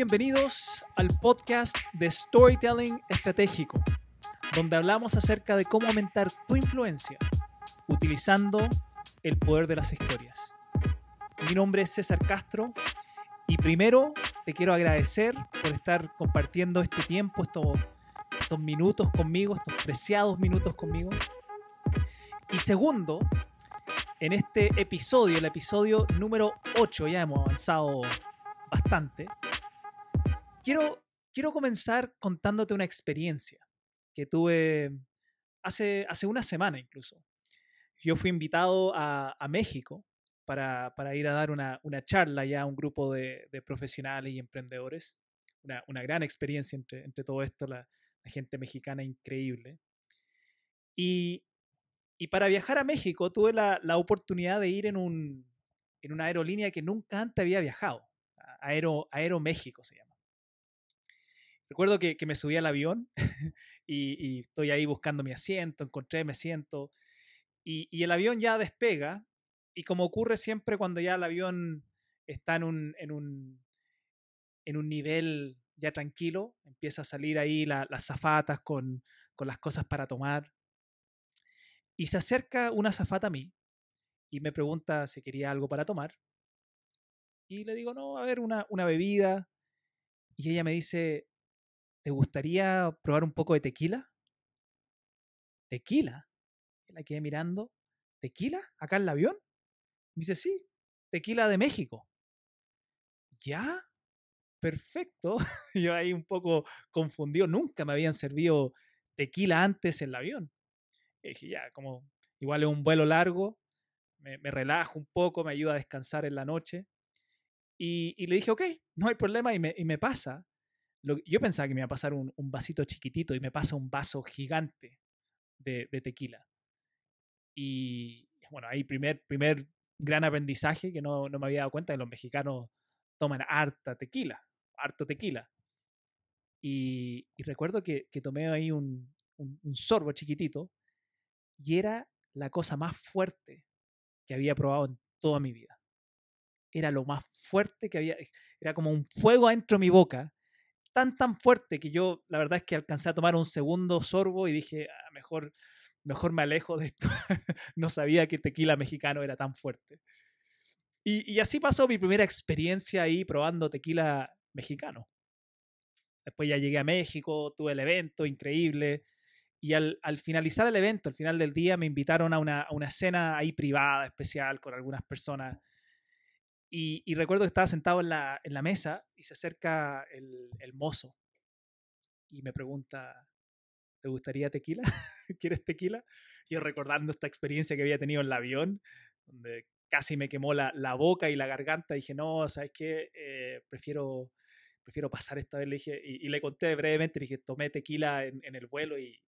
bienvenidos al podcast de Storytelling Estratégico, donde hablamos acerca de cómo aumentar tu influencia utilizando el poder de las historias. Mi nombre es César Castro y primero te quiero agradecer por estar compartiendo este tiempo, estos, estos minutos conmigo, estos preciados minutos conmigo. Y segundo, en este episodio, el episodio número 8, ya hemos avanzado bastante, quiero, quiero comenzar contándote una experiencia que tuve hace, hace una semana incluso. Yo fui invitado a, a México para, para, ir a dar una, una, charla ya a un grupo de, de profesionales y emprendedores. Una, una, gran experiencia entre, entre todo esto, la, la gente mexicana increíble. Y, y, para viajar a México tuve la, la oportunidad de ir en, un, en una aerolínea que nunca antes había viajado. Aero, Aeroméxico se llama. Recuerdo que, que me subí al avión y, estoy ahí buscando mi asiento, encontré mi asiento y, y, el avión ya despega y como ocurre siempre cuando ya el avión está en un, en un, en un nivel ya tranquilo, empieza a salir ahí la, las zafatas con, con las cosas para tomar y se acerca una zafata a mí y me pregunta si quería algo para tomar y le digo, no, a ver, una, una bebida. Y ella me dice, ¿te gustaría probar un poco de tequila? ¿Tequila? La quedé mirando. ¿Tequila? ¿Acá en el avión? Dice, sí, tequila de México. ¿Ya? Perfecto. Yo ahí un poco confundido. Nunca me habían servido tequila antes en el avión. Y dije, ya, como igual es un vuelo largo, me, me, relajo un poco, me ayuda a descansar en la noche. Y, le dije, ok, no hay problema, y me pasa yo pensaba que me iba a pasar un, vasito chiquitito y me pasa un vaso gigante de, tequila. Y bueno, ahí primer, primer gran aprendizaje que no, no me había dado cuenta que los mexicanos toman harta tequila, harto tequila. Y, recuerdo que, que, tomé ahí un, un, un, sorbo chiquitito y era la cosa más fuerte que había probado en toda mi vida. Era lo más fuerte que había, era como un fuego adentro de mi boca tan, tan fuerte que yo, la verdad es que alcancé a tomar un segundo sorbo y dije, ah, mejor, mejor me alejo de esto. no sabía que tequila mexicano era tan fuerte. Y, y, así pasó mi primera experiencia ahí probando tequila mexicano. Después ya llegué a México, tuve el evento increíble. Y al, al finalizar el evento, al final del día, me invitaron a una, a una cena ahí privada, especial, con algunas personas y, recuerdo que estaba sentado en la, en la mesa y se acerca el, el, mozo y me pregunta, ¿te gustaría tequila? ¿Quieres tequila? Yo recordando esta experiencia que había tenido en el avión, donde casi me quemó la, la boca y la garganta, dije, no, ¿sabes qué? Eh, prefiero, prefiero pasar esta vez. Le dije, y, le conté brevemente, le dije, tomé tequila en, el vuelo y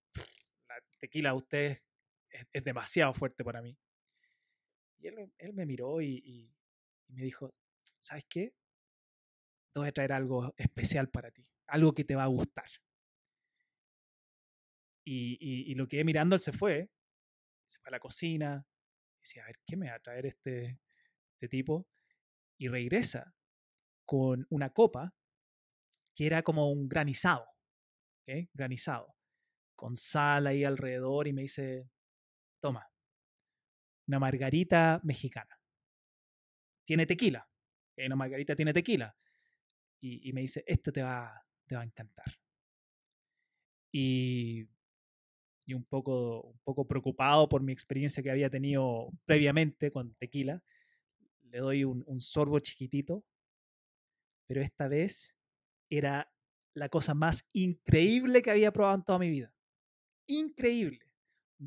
la tequila usted es, es, demasiado fuerte para mí. Y él, él me miró y y me dijo, ¿sabes qué? Te voy a traer algo especial para ti, algo que te va a gustar. Y, y, lo quedé mirando, él se fue, se fue a la cocina, decía, a ver, ¿qué me va a traer este, este tipo? Y regresa con una copa que era como un granizado, granizado, con sal ahí alrededor y me dice, toma, una margarita mexicana tiene tequila. Eh, una margarita tiene tequila. Y, me dice, esto te va, te va a encantar. Y, y un, poco, un poco preocupado por mi experiencia que había tenido previamente con tequila, le doy un, un sorbo chiquitito, pero esta vez era la cosa más increíble que había probado en toda mi vida. Increíble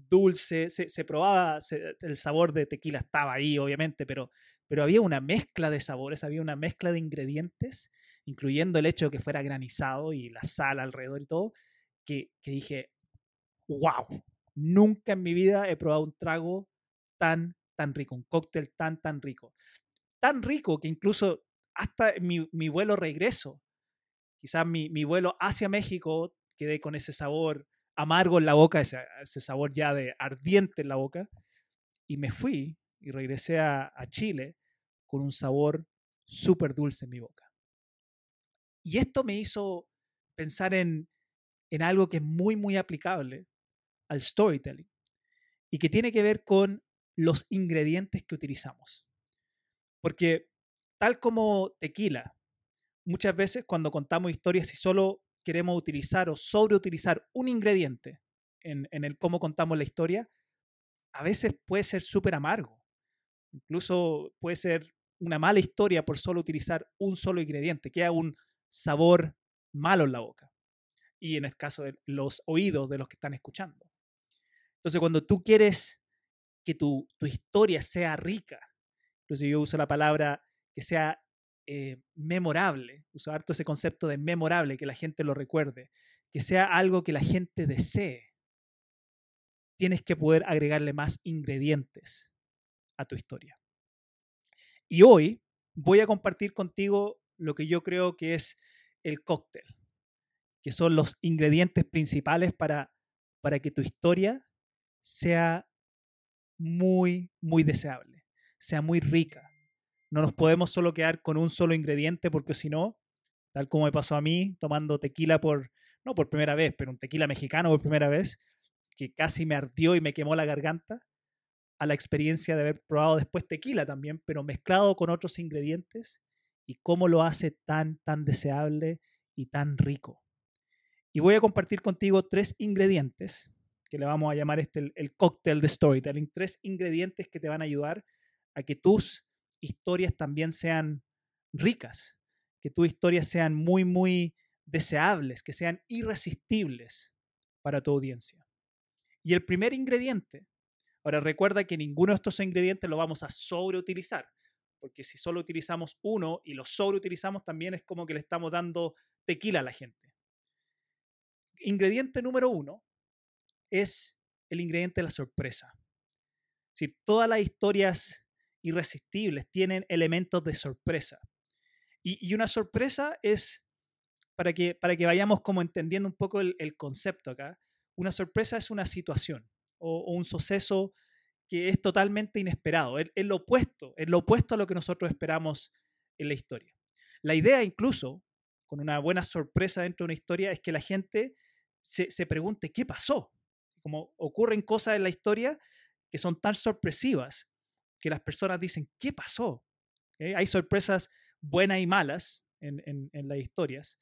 dulce, se, se probaba, se, el sabor de tequila estaba ahí, obviamente, pero, pero había una mezcla de sabores, había una mezcla de ingredientes, incluyendo el hecho de que fuera granizado y la sal alrededor y todo, que, que dije, wow, nunca en mi vida he probado un trago tan, tan rico, un cóctel tan, tan rico. Tan rico que incluso hasta mi, vuelo regreso, quizás mi, mi vuelo hacia México, quedé con ese sabor amargo en la boca, ese, ese, sabor ya de ardiente en la boca, y me fui y regresé a, a Chile con un sabor súper dulce en mi boca. Y esto me hizo pensar en, en algo que es muy, muy aplicable al storytelling y que tiene que ver con los ingredientes que utilizamos. Porque tal como tequila, muchas veces cuando contamos historias y solo queremos utilizar o sobreutilizar un ingrediente en, en el cómo contamos la historia, a veces puede ser súper amargo. Incluso puede ser una mala historia por solo utilizar un solo ingrediente, queda un sabor malo en la boca. Y en el caso de los oídos de los que están escuchando. Entonces, cuando tú quieres que tu, historia sea rica, entonces yo uso la palabra que sea eh, memorable, uso harto ese concepto de memorable, que la gente lo recuerde, que sea algo que la gente desee, tienes que poder agregarle más ingredientes a tu historia. Y hoy voy a compartir contigo lo que yo creo que es el cóctel, que son los ingredientes principales para, para que tu historia sea muy, muy deseable, sea muy rica. No nos podemos solo quedar con un solo ingrediente porque si no, tal como me pasó a mí, tomando tequila por, no por primera vez, pero un tequila mexicano por primera vez, que casi me ardió y me quemó la garganta, a la experiencia de haber probado después tequila también, pero mezclado con otros ingredientes y cómo lo hace tan, tan deseable y tan rico. Y voy a compartir contigo tres ingredientes, que le vamos a llamar este el, el cóctel de storytelling, tres ingredientes que te van a ayudar a que tus historias también sean ricas, que tus historias sean muy, muy deseables, que sean irresistibles para tu audiencia. Y el primer ingrediente Ahora recuerda que ninguno de estos ingredientes lo vamos a sobreutilizar, porque si solo utilizamos uno y lo sobreutilizamos también es como que le estamos dando tequila a la gente. Ingrediente número uno es el ingrediente de la sorpresa. Si todas las historias irresistibles tienen elementos de sorpresa. Y, una sorpresa es, para que, para que vayamos como entendiendo un poco el, el concepto acá, una sorpresa es una situación o, un suceso que es totalmente inesperado, es, lo opuesto, es lo opuesto a lo que nosotros esperamos en la historia. La idea incluso, con una buena sorpresa dentro de una historia, es que la gente se, se pregunte qué pasó. Como ocurren cosas en la historia que son tan sorpresivas que las personas dicen, ¿qué pasó? ¿Eh? Hay sorpresas buenas y malas en, en, en, las historias,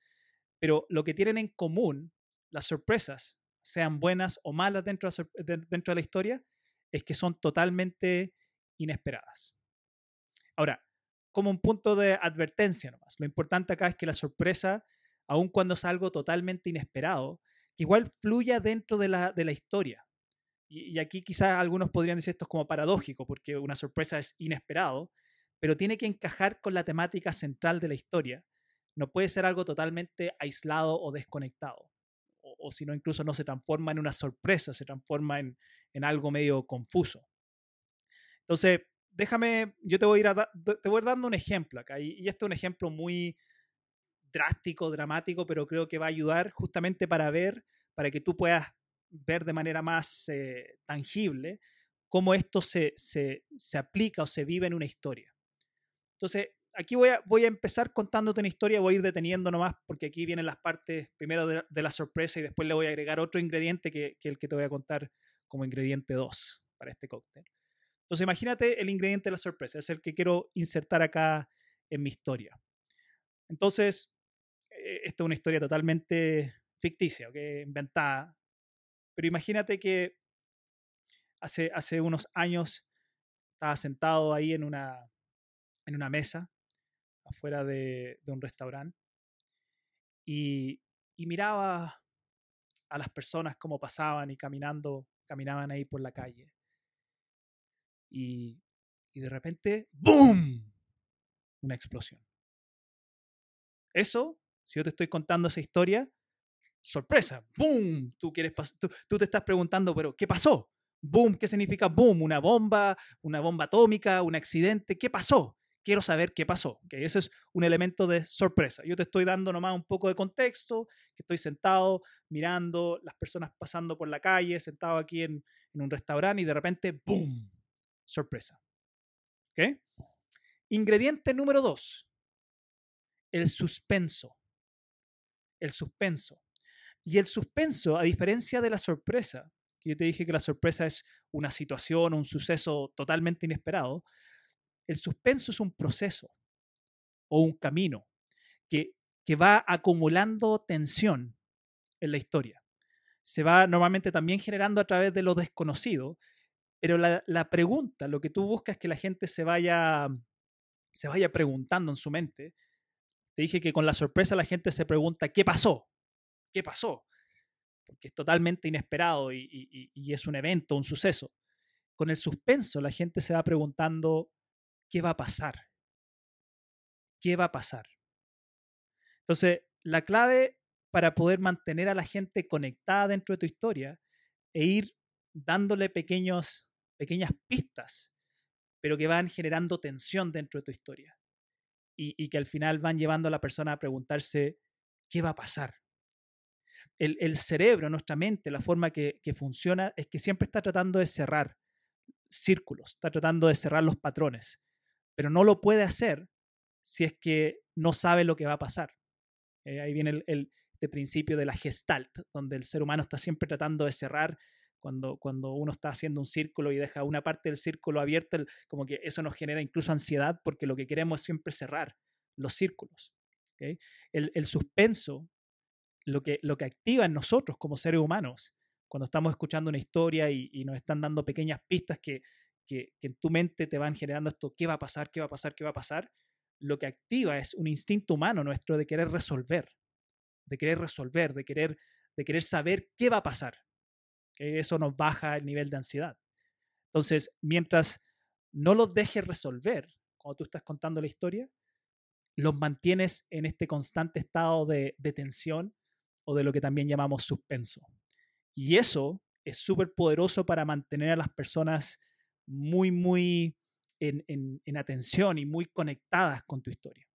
pero lo que tienen en común las sorpresas sean buenas o malas dentro de, dentro de la historia, es que son totalmente inesperadas. Ahora, como un punto de advertencia nomás, lo importante acá es que la sorpresa, aun cuando es algo totalmente inesperado, que igual fluya dentro de la, de la historia. Y, y aquí quizás algunos podrían decir esto es como paradójico, porque una sorpresa es inesperado, pero tiene que encajar con la temática central de la historia. No puede ser algo totalmente aislado o desconectado o, si no, incluso no se transforma en una sorpresa, se transforma en, algo medio confuso. Entonces, déjame, yo te voy a ir, te voy dando un ejemplo acá, y, y este es un ejemplo muy drástico, dramático, pero creo que va a ayudar justamente para ver, para que tú puedas ver de manera más eh, tangible cómo esto se, se, se, aplica o se vive en una historia. Entonces, aquí voy a, empezar contándote una historia, voy a ir deteniendo nomás porque aquí vienen las partes primero de, la sorpresa y después le voy a agregar otro ingrediente que, que el que te voy a contar como ingrediente 2 para este cóctel. Entonces imagínate el ingrediente de la sorpresa, es el que quiero insertar acá en mi historia. Entonces, eh, esta es una historia totalmente ficticia, ¿okay? inventada, pero imagínate que hace, hace unos años estaba sentado ahí en una, en una mesa afuera de, un restaurante y, miraba a las personas cómo pasaban y caminando, caminaban ahí por la calle. Y, de repente, ¡boom! Una explosión. Eso, si yo te estoy contando esa historia, sorpresa, ¡boom! Tú, quieres tú te estás preguntando, pero ¿qué pasó? Boom, ¿qué significa boom? Una bomba, una bomba atómica, un accidente, ¿qué pasó? Quiero saber qué pasó. que Ese es un elemento de sorpresa. Yo te estoy dando nomás un poco de contexto, que estoy sentado mirando las personas pasando por la calle, sentado aquí en, un restaurante y de repente, ¡boom! Sorpresa. ¿Ok? Ingrediente número dos, el suspenso. el suspenso. Y el suspenso, a diferencia de la sorpresa, que yo te dije que la sorpresa es una situación, un suceso totalmente inesperado, el suspenso es un proceso o un camino que, que va acumulando tensión en la historia. Se va normalmente también generando a través de lo desconocido, pero la, pregunta, lo que tú buscas es que la gente se vaya, se vaya preguntando en su mente. Te dije que con la sorpresa la gente se pregunta, ¿qué pasó? ¿Qué pasó? Porque es totalmente inesperado y, y es un evento, un suceso. Con el suspenso la gente se va preguntando, ¿qué va a pasar? ¿Qué va a pasar? Entonces, la clave para poder mantener a la gente conectada dentro de tu historia e ir dándole pequeños, pequeñas pistas, pero que van generando tensión dentro de tu historia y, y, que al final van llevando a la persona a preguntarse, ¿qué va a pasar? El, el cerebro, nuestra mente, la forma que, que funciona es que siempre está tratando de cerrar círculos, está tratando de cerrar los patrones, pero no lo puede hacer si es que no sabe lo que va a pasar. Eh, ahí viene el, el, este principio de la gestalt, donde el ser humano está siempre tratando de cerrar cuando, cuando uno está haciendo un círculo y deja una parte del círculo abierta, como que eso nos genera incluso ansiedad porque lo que queremos es siempre cerrar los círculos. El, el, suspenso, lo que, lo que activa en nosotros como seres humanos, cuando estamos escuchando una historia y, y nos están dando pequeñas pistas que, que, en tu mente te van generando esto, ¿qué va a pasar? ¿Qué va a pasar? ¿Qué va a pasar? Lo que activa es un instinto humano nuestro de querer resolver de querer resolver, de querer, de querer saber qué va a pasar. que Eso nos baja el nivel de ansiedad. Entonces, mientras no los dejes resolver cuando tú estás contando la historia, los mantienes en este constante estado de, de tensión o de lo que también llamamos suspenso. Y eso es súper poderoso para mantener a las personas muy, muy en, en, en, atención y muy conectadas con tu historia.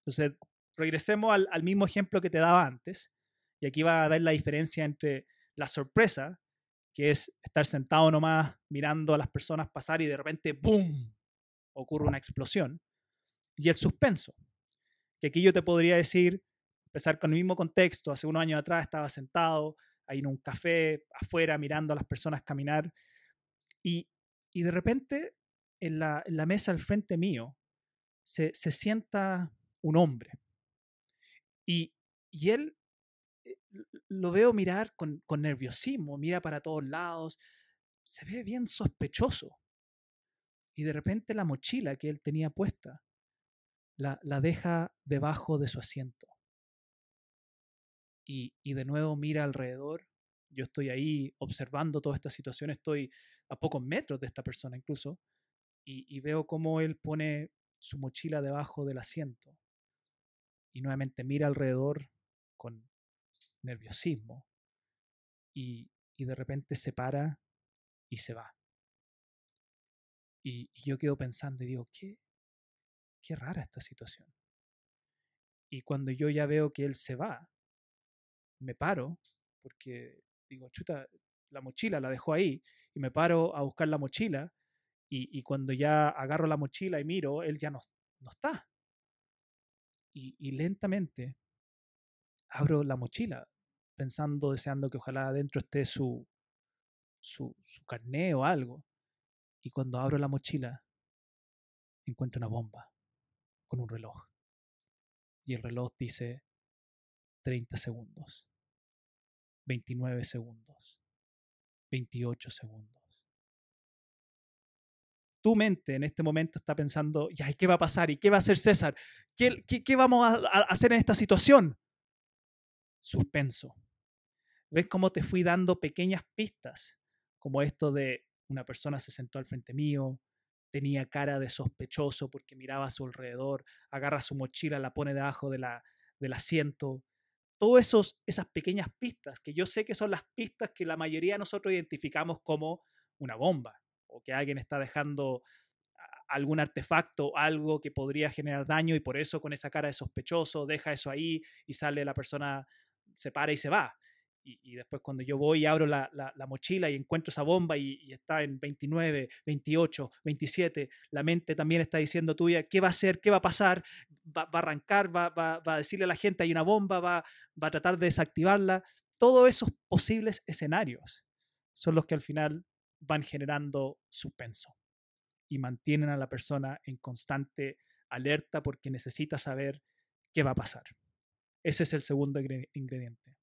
Entonces, regresemos al, al, mismo ejemplo que te daba antes, y aquí va a dar la diferencia entre la sorpresa, que es estar sentado nomás mirando a las personas pasar y de repente, ¡boom!, ocurre una explosión, y el suspenso, que aquí yo te podría decir, empezar con el mismo contexto, hace unos años atrás estaba sentado ahí en un café afuera mirando a las personas caminar, y, y de repente en la, en la, mesa al frente mío se, se sienta un hombre y, y él eh, lo veo mirar con, con, nerviosismo, mira para todos lados, se ve bien sospechoso. Y de repente la mochila que él tenía puesta la, la deja debajo de su asiento. Y, y de nuevo mira alrededor. Yo estoy ahí observando toda esta situación, estoy a pocos metros de esta persona incluso, y, veo cómo él pone su mochila debajo del asiento y nuevamente mira alrededor con nerviosismo y, y de repente se para y se va. Y, y, yo quedo pensando y digo, ¿qué, qué rara esta situación. Y cuando yo ya veo que él se va, me paro porque digo, chuta, la mochila la dejó ahí y me paro a buscar la mochila y, cuando ya agarro la mochila y miro, él ya no, no está y, y lentamente abro la mochila, pensando, deseando que ojalá adentro esté su, su, su carné o algo. Y cuando abro la mochila, encuentro una bomba con un reloj. Y el reloj dice 30 segundos, 29 segundos, 28 segundos tu mente en este momento está pensando, ya, ¿y qué va a pasar? ¿Y qué va a hacer César? ¿Qué, qué, vamos a, a, hacer en esta situación? Suspenso. ¿Ves cómo te fui dando pequeñas pistas? Como esto de una persona se sentó al frente mío, tenía cara de sospechoso porque miraba a su alrededor, agarra su mochila, la pone debajo de la, del asiento. Todas esas pequeñas pistas, que yo sé que son las pistas que la mayoría de nosotros identificamos como una bomba, o que alguien está dejando algún artefacto, algo que podría generar daño y por eso con esa cara de sospechoso deja eso ahí y sale la persona, se para y se va. Y, después cuando yo voy y abro la, mochila y encuentro esa bomba y, está en 29, 28, 27, la mente también está diciendo tuya, ¿qué va a hacer? ¿Qué va a pasar? ¿Va, a arrancar? Va, va, a decirle a la gente hay una bomba? ¿Va, va a tratar de desactivarla? Todos esos posibles escenarios son los que al final van generando suspenso y mantienen a la persona en constante alerta porque necesita saber qué va a pasar. Ese es el segundo ingrediente.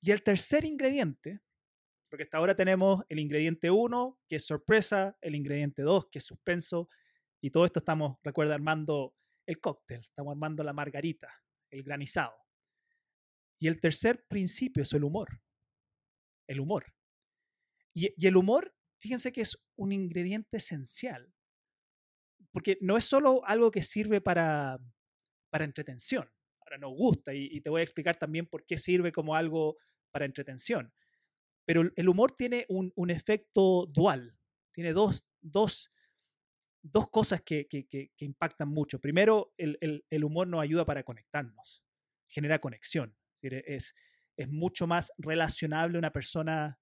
Y el tercer ingrediente, porque hasta ahora tenemos el ingrediente 1, que es sorpresa, el ingrediente 2, que es suspenso, y todo esto estamos, recuerda, armando el cóctel, estamos armando la margarita, el granizado. Y el tercer principio es el humor. El humor. Y, el humor, fíjense que es un ingrediente esencial, porque no es solo algo que sirve para, para entretención, ahora nos gusta y, te voy a explicar también por qué sirve como algo para entretención. Pero el humor tiene un, efecto dual, tiene dos, dos, dos cosas que, que, que, impactan mucho. Primero, el, el, el, humor nos ayuda para conectarnos, genera conexión. Es, es mucho más relacionable una persona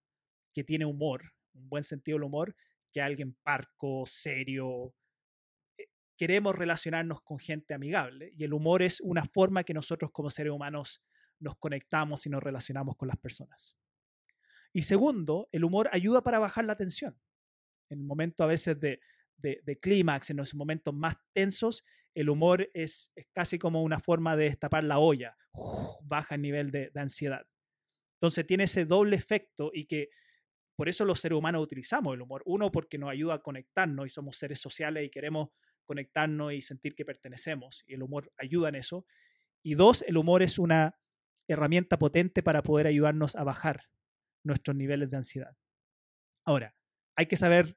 que tiene humor, un buen sentido del humor, que alguien parco, serio. Queremos relacionarnos con gente amigable y el humor es una forma que nosotros como seres humanos nos conectamos y nos relacionamos con las personas. Y segundo, el humor ayuda para bajar la tensión. En el momento a veces de, de, clímax, en los momentos más tensos, el humor es, casi como una forma de destapar la olla, baja el nivel de, de ansiedad. Entonces tiene ese doble efecto y que por eso los seres humanos utilizamos el humor. Uno, porque nos ayuda a conectarnos y somos seres sociales y queremos conectarnos y sentir que pertenecemos. Y el humor ayuda en eso. Y dos, el humor es una herramienta potente para poder ayudarnos a bajar nuestros niveles de ansiedad. Ahora, hay que saber,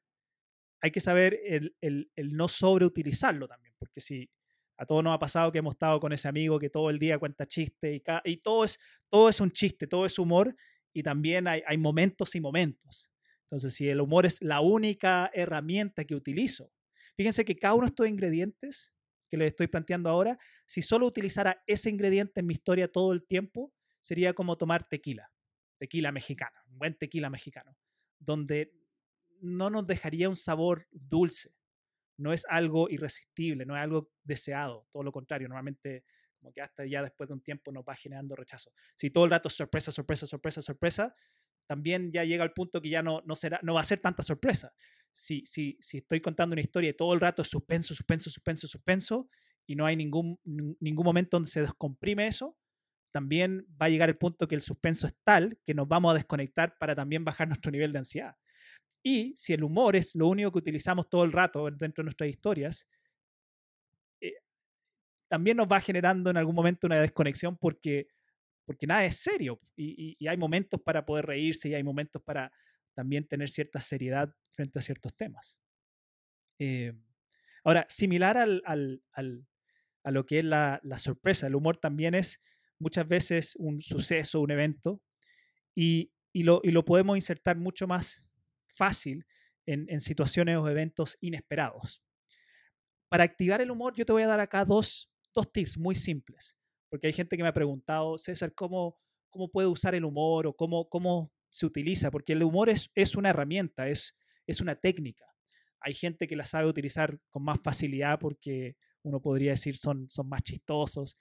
hay que saber el, el, el no sobreutilizarlo también, porque si a todos nos ha pasado que hemos estado con ese amigo que todo el día cuenta chistes y, y, todo, es, todo es un chiste, todo es humor y también hay, hay momentos y momentos. Entonces, si el humor es la única herramienta que utilizo, fíjense que cada uno de estos ingredientes que les estoy planteando ahora, si solo utilizara ese ingrediente en mi historia todo el tiempo, sería como tomar tequila, tequila mexicano, un buen tequila mexicano, donde no nos dejaría un sabor dulce, no es algo irresistible, no es algo deseado, todo lo contrario, normalmente como que hasta ya después de un tiempo nos va generando rechazo. Si todo el rato sorpresa, sorpresa, sorpresa, sorpresa, también ya llega al punto que ya no, no, será, no va a ser tanta sorpresa, si, si, si estoy contando una historia y todo el rato es suspenso, suspenso, suspenso, suspenso, y no hay ningún, ningún momento donde se descomprime eso, también va a llegar el punto que el suspenso es tal que nos vamos a desconectar para también bajar nuestro nivel de ansiedad. Y si el humor es lo único que utilizamos todo el rato dentro de nuestras historias, eh, también nos va generando en algún momento una desconexión porque, porque nada es serio y, y hay momentos para poder reírse y hay momentos para también tener cierta seriedad frente a ciertos temas. Eh, ahora, similar al, al, al, a lo que es la, sorpresa, el humor también es muchas veces un suceso, un evento, y, y, lo, y lo, podemos insertar mucho más fácil en, en, situaciones o eventos inesperados. Para activar el humor, yo te voy a dar acá dos, dos tips muy simples, porque hay gente que me ha preguntado, César, ¿cómo, cómo puedo usar el humor o cómo, cómo se utiliza, porque el humor es, es una herramienta, es, es una técnica. Hay gente que la sabe utilizar con más facilidad porque uno podría decir son, son más chistosos.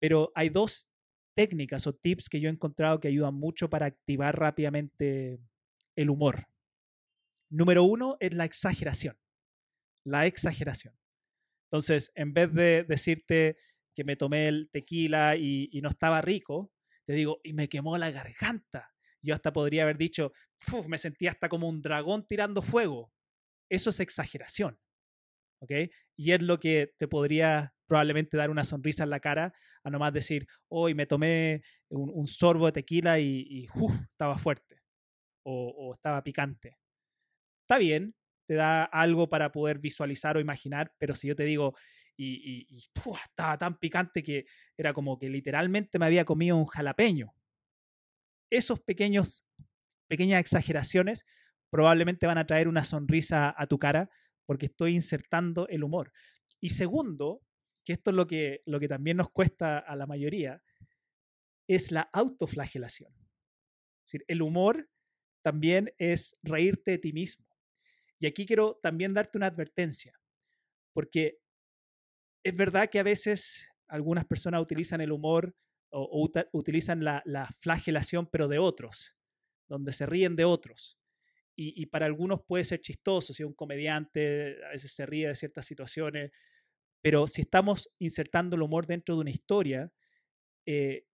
Pero hay dos técnicas o tips que yo he encontrado que ayudan mucho para activar rápidamente el humor. Número uno es la exageración. La exageración. Entonces, en vez de decirte que me tomé el tequila y, y no estaba rico, te digo, y me quemó la garganta. Yo hasta podría haber dicho, me sentía hasta como un dragón tirando fuego. Eso es exageración. ¿Ok? Y es lo que te podría probablemente dar una sonrisa en la cara a nomás decir, hoy me tomé un, sorbo de tequila y, estaba fuerte o, o estaba picante. Está bien, te da algo para poder visualizar o imaginar, pero si yo te digo, y, estaba tan picante que era como que literalmente me había comido un jalapeño. Esos pequeños, pequeñas exageraciones probablemente van a traer una sonrisa a tu cara porque estoy insertando el humor. Y segundo, que esto es lo que, lo que también nos cuesta a la mayoría, es la autoflagelación. Es decir, el humor también es reírte de ti mismo. Y aquí quiero también darte una advertencia, porque es verdad que a veces algunas personas utilizan el humor o, utilizan la, flagelación, pero de otros, donde se ríen de otros. Y, para algunos puede ser chistoso, si un comediante a veces se ríe de ciertas situaciones, pero si estamos insertando el humor dentro de una historia, eh,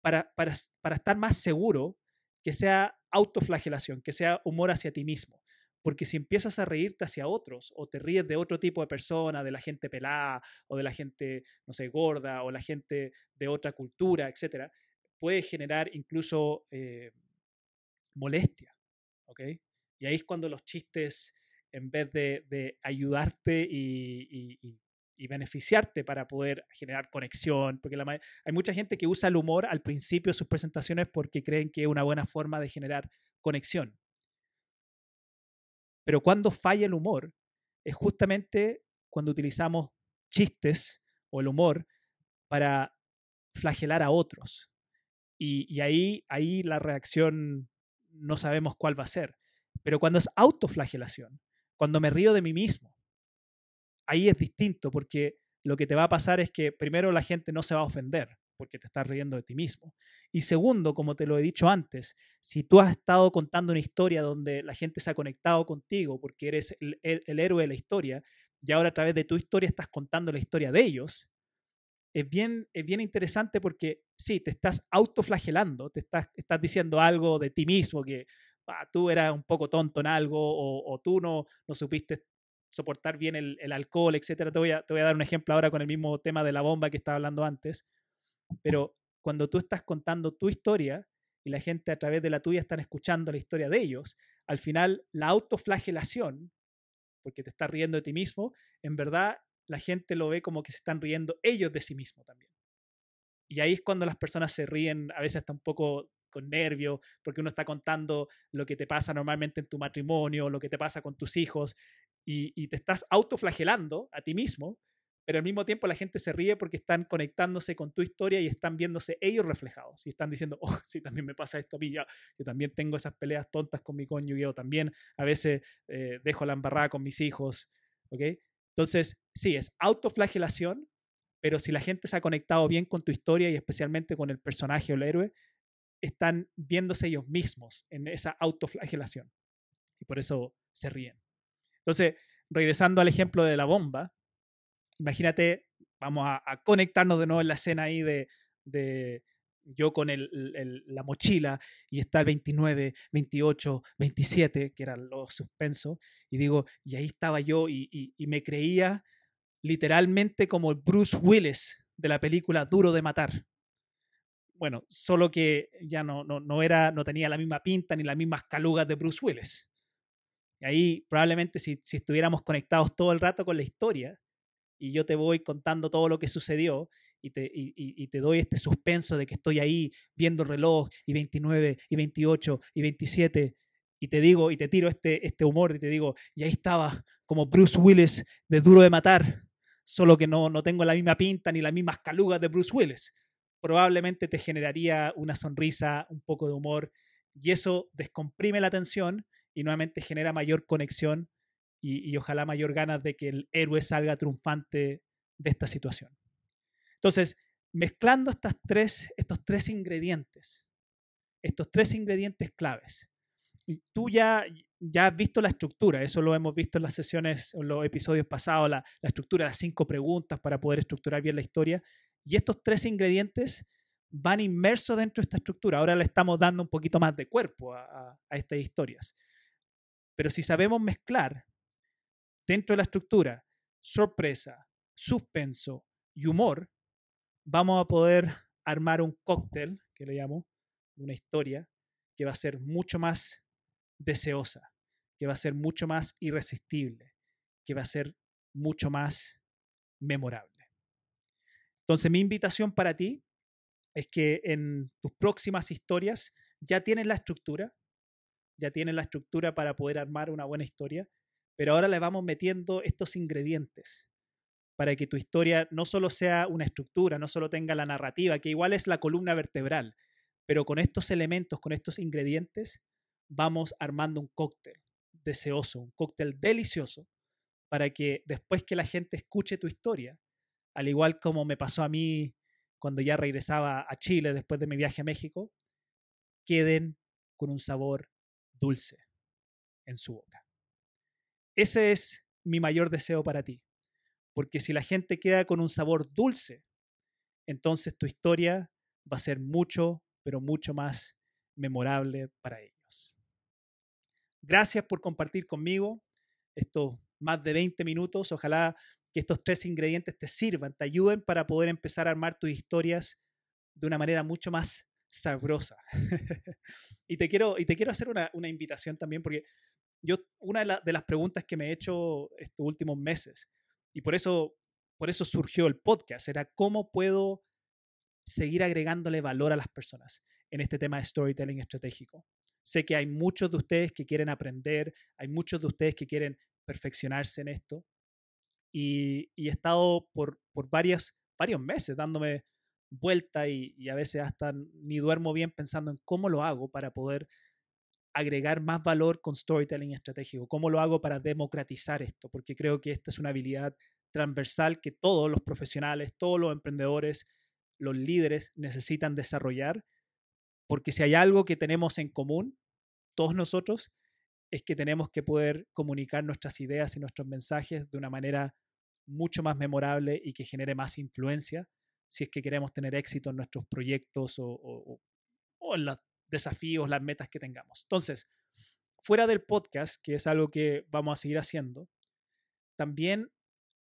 para, para estar más seguro, que sea autoflagelación, que sea humor hacia ti mismo. Porque si empiezas a reírte hacia otros o te ríes de otro tipo de persona, de la gente pelada o de la gente, no sé, gorda o la gente de otra cultura, etcétera, puede generar incluso eh, molestia. ¿Ok? Y ahí es cuando los chistes, en vez de, ayudarte y, beneficiarte para poder generar conexión, porque hay mucha gente que usa el humor al principio de sus presentaciones porque creen que es una buena forma de generar conexión. Pero cuando falla el humor es justamente cuando utilizamos chistes o el humor para flagelar a otros. Y, ahí, ahí la reacción no sabemos cuál va a ser. Pero cuando es autoflagelación, cuando me río de mí mismo, ahí es distinto porque lo que te va a pasar es que primero la gente no se va a ofender porque te estás riendo de ti mismo. Y segundo, como te lo he dicho antes, si tú has estado contando una historia donde la gente se ha conectado contigo porque eres el, héroe de la historia, y ahora a través de tu historia estás contando la historia de ellos, es bien, es bien interesante porque sí, te estás autoflagelando, te estás, estás diciendo algo de ti mismo, que ah, tú eras un poco tonto en algo o, tú no, no supiste soportar bien el, el alcohol, etc. Te voy, a, te voy a dar un ejemplo ahora con el mismo tema de la bomba que estaba hablando antes. Pero cuando tú estás contando tu historia y la gente a través de la tuya están escuchando la historia de ellos, al final la autoflagelación, porque te estás riendo de ti mismo, en verdad la gente lo ve como que se están riendo ellos de sí mismos también. Y ahí es cuando las personas se ríen, a veces hasta un poco con nervios, porque uno está contando lo que te pasa normalmente en tu matrimonio, lo que te pasa con tus hijos, y, y te estás autoflagelando a ti mismo pero al mismo tiempo la gente se ríe porque están conectándose con tu historia y están viéndose ellos reflejados y están diciendo, oh, sí, también me pasa esto a mí, yo también tengo esas peleas tontas con mi cónyuge o también a veces eh, dejo la embarrada con mis hijos, ¿ok? Entonces, sí, es autoflagelación, pero si la gente se ha conectado bien con tu historia y especialmente con el personaje o el héroe, están viéndose ellos mismos en esa autoflagelación y por eso se ríen. Entonces, regresando al ejemplo de la bomba, imagínate, vamos a, conectarnos de nuevo en la escena ahí de, yo con la mochila y está el 29, 28, 27, que eran los suspensos, y digo, y ahí estaba yo y, me creía literalmente como el Bruce Willis de la película Duro de Matar. Bueno, solo que ya no, no, era, no tenía la misma pinta ni las mismas calugas de Bruce Willis. Y ahí probablemente si, si estuviéramos conectados todo el rato con la historia, y yo te voy contando todo lo que sucedió y te, y, te doy este suspenso de que estoy ahí viendo el reloj y 29 y 28 y 27 y te digo y te tiro este, este humor y te digo, y ahí estaba como Bruce Willis de Duro de Matar, solo que no, no tengo la misma pinta ni las mismas calugas de Bruce Willis. Probablemente te generaría una sonrisa, un poco de humor y eso descomprime la tensión y nuevamente genera mayor conexión y, ojalá mayor ganas de que el héroe salga triunfante de esta situación. Entonces, mezclando estas tres, estos tres ingredientes, estos tres ingredientes claves, tú ya, ya has visto la estructura, eso lo hemos visto en las sesiones, en los episodios pasados, la, la estructura, las cinco preguntas para poder estructurar bien la historia, y estos tres ingredientes van inmersos dentro de esta estructura. Ahora le estamos dando un poquito más de cuerpo a estas historias. Pero si sabemos mezclar dentro de la estructura, sorpresa, suspenso y humor, vamos a poder armar un cóctel, que le llamo, una historia, que va a ser mucho más deseosa, que va a ser mucho más irresistible, que va a ser mucho más memorable. Entonces, mi invitación para ti es que en tus próximas historias ya tienes la estructura, ya tienes la estructura para poder armar una buena historia, pero ahora le vamos metiendo estos ingredientes para que tu historia no solo sea una estructura, no solo tenga la narrativa, que igual es la columna vertebral, pero con estos elementos, con estos ingredientes, vamos armando un cóctel deseoso, un cóctel delicioso, para que después que la gente escuche tu historia, al igual como me pasó a mí cuando ya regresaba a Chile después de mi viaje a México, queden con un sabor dulce en su boca. Ese es mi mayor deseo para ti, porque si la gente queda con un sabor dulce, entonces tu historia va a ser mucho, pero mucho más memorable para ellos. Gracias por compartir conmigo estos más de 20 minutos. Ojalá que estos tres ingredientes te sirvan, te ayuden para poder empezar a armar tus historias de una manera mucho más sabrosa. y, te quiero, y te quiero hacer una, una invitación también, porque yo, una de, las preguntas que me he hecho estos últimos meses, y por eso, por eso surgió el podcast, era cómo puedo seguir agregándole valor a las personas en este tema de storytelling estratégico. Sé que hay muchos de ustedes que quieren aprender, hay muchos de ustedes que quieren perfeccionarse en esto, y, he estado por, por varios, varios meses dándome vuelta y, y, a veces hasta ni duermo bien pensando en cómo lo hago para poder agregar más valor con storytelling estratégico, cómo lo hago para democratizar esto, porque creo que esta es una habilidad transversal que todos los profesionales, todos los emprendedores, los líderes necesitan desarrollar, porque si hay algo que tenemos en común, todos nosotros, es que tenemos que poder comunicar nuestras ideas y nuestros mensajes de una manera mucho más memorable y que genere más influencia si es que queremos tener éxito en nuestros proyectos o, o, o en los desafíos, las metas que tengamos. Entonces, fuera del podcast, que es algo que vamos a seguir haciendo, también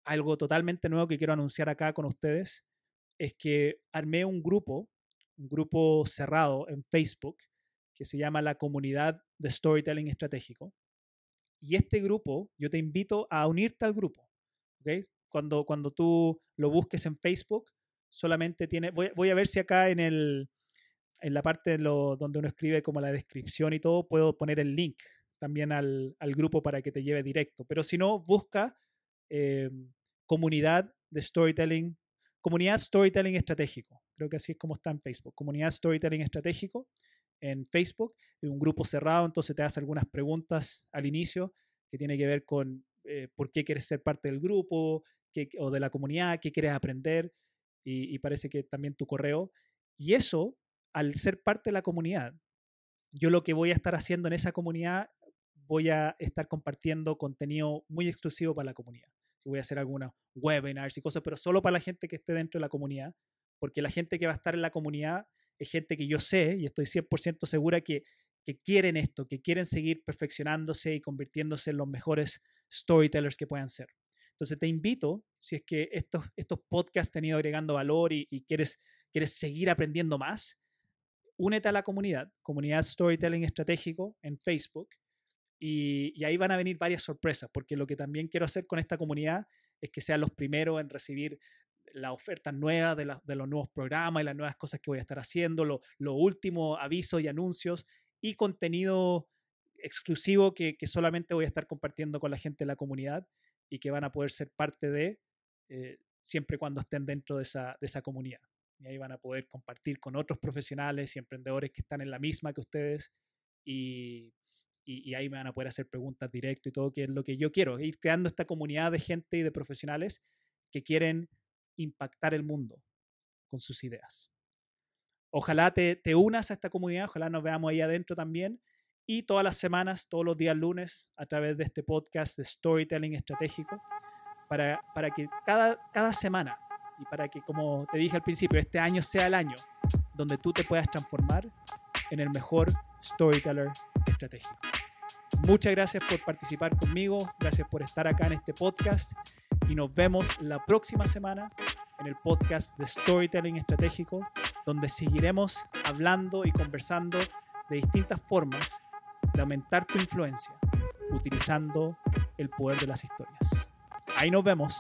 algo totalmente nuevo que quiero anunciar acá con ustedes es que armé un grupo, un grupo cerrado en Facebook que se llama la comunidad de storytelling estratégico. Y este grupo, yo te invito a unirte al grupo. ¿okay? Cuando, cuando tú lo busques en Facebook, solamente tiene, voy, voy a ver si acá en, el, en la parte lo, donde uno escribe como la descripción y todo, puedo poner el link también al, grupo para que te lleve directo. Pero si no, busca eh, comunidad de storytelling, comunidad storytelling estratégico. Creo que así es como está en Facebook. Comunidad storytelling estratégico en Facebook, es un grupo cerrado, entonces te hace algunas preguntas al inicio que tiene que ver con eh, por qué quieres ser parte del grupo o de la comunidad, qué quieres aprender y parece que también tu correo. Y eso, al ser parte de la comunidad, yo lo que voy a estar haciendo en esa comunidad, voy a estar compartiendo contenido muy exclusivo para la comunidad. Voy a hacer algunos webinars y cosas, pero solo para la gente que esté dentro de la comunidad, porque la gente que va a estar en la comunidad es gente que yo sé y estoy 100% segura que, que quieren esto, que quieren seguir perfeccionándose y convirtiéndose en los mejores storytellers que puedan ser. Entonces te invito, si es que estos, estos podcasts te han ido agregando valor y, y quieres, quieres seguir aprendiendo más, únete a la comunidad, comunidad Storytelling Estratégico en Facebook, y, y, ahí van a venir varias sorpresas, porque lo que también quiero hacer con esta comunidad es que sean los primeros en recibir la oferta nueva de, la, los nuevos programas y las nuevas cosas que voy a estar haciendo, lo, lo último, avisos y anuncios y contenido exclusivo que, solamente voy a estar compartiendo con la gente de la comunidad y que van a poder ser parte de eh, siempre cuando estén dentro de esa, de esa comunidad. Y ahí van a poder compartir con otros profesionales y emprendedores que están en la misma que ustedes y, y, ahí me van a poder hacer preguntas directo y todo, que es lo que yo quiero, ir creando esta comunidad de gente y de profesionales que quieren impactar el mundo con sus ideas. Ojalá te, te, unas a esta comunidad, ojalá nos veamos ahí adentro también. Y todas las semanas, todos los días lunes, a través de este podcast de Storytelling Estratégico, para, para que cada, cada semana y para que, como te dije al principio, este año sea el año donde tú te puedas transformar en el mejor storyteller estratégico. Muchas gracias por participar conmigo, gracias por estar acá en este podcast y nos vemos la próxima semana en el podcast de Storytelling Estratégico, donde seguiremos hablando y conversando de distintas formas de aumentar tu influencia utilizando el poder de las historias. Ahí nos vemos.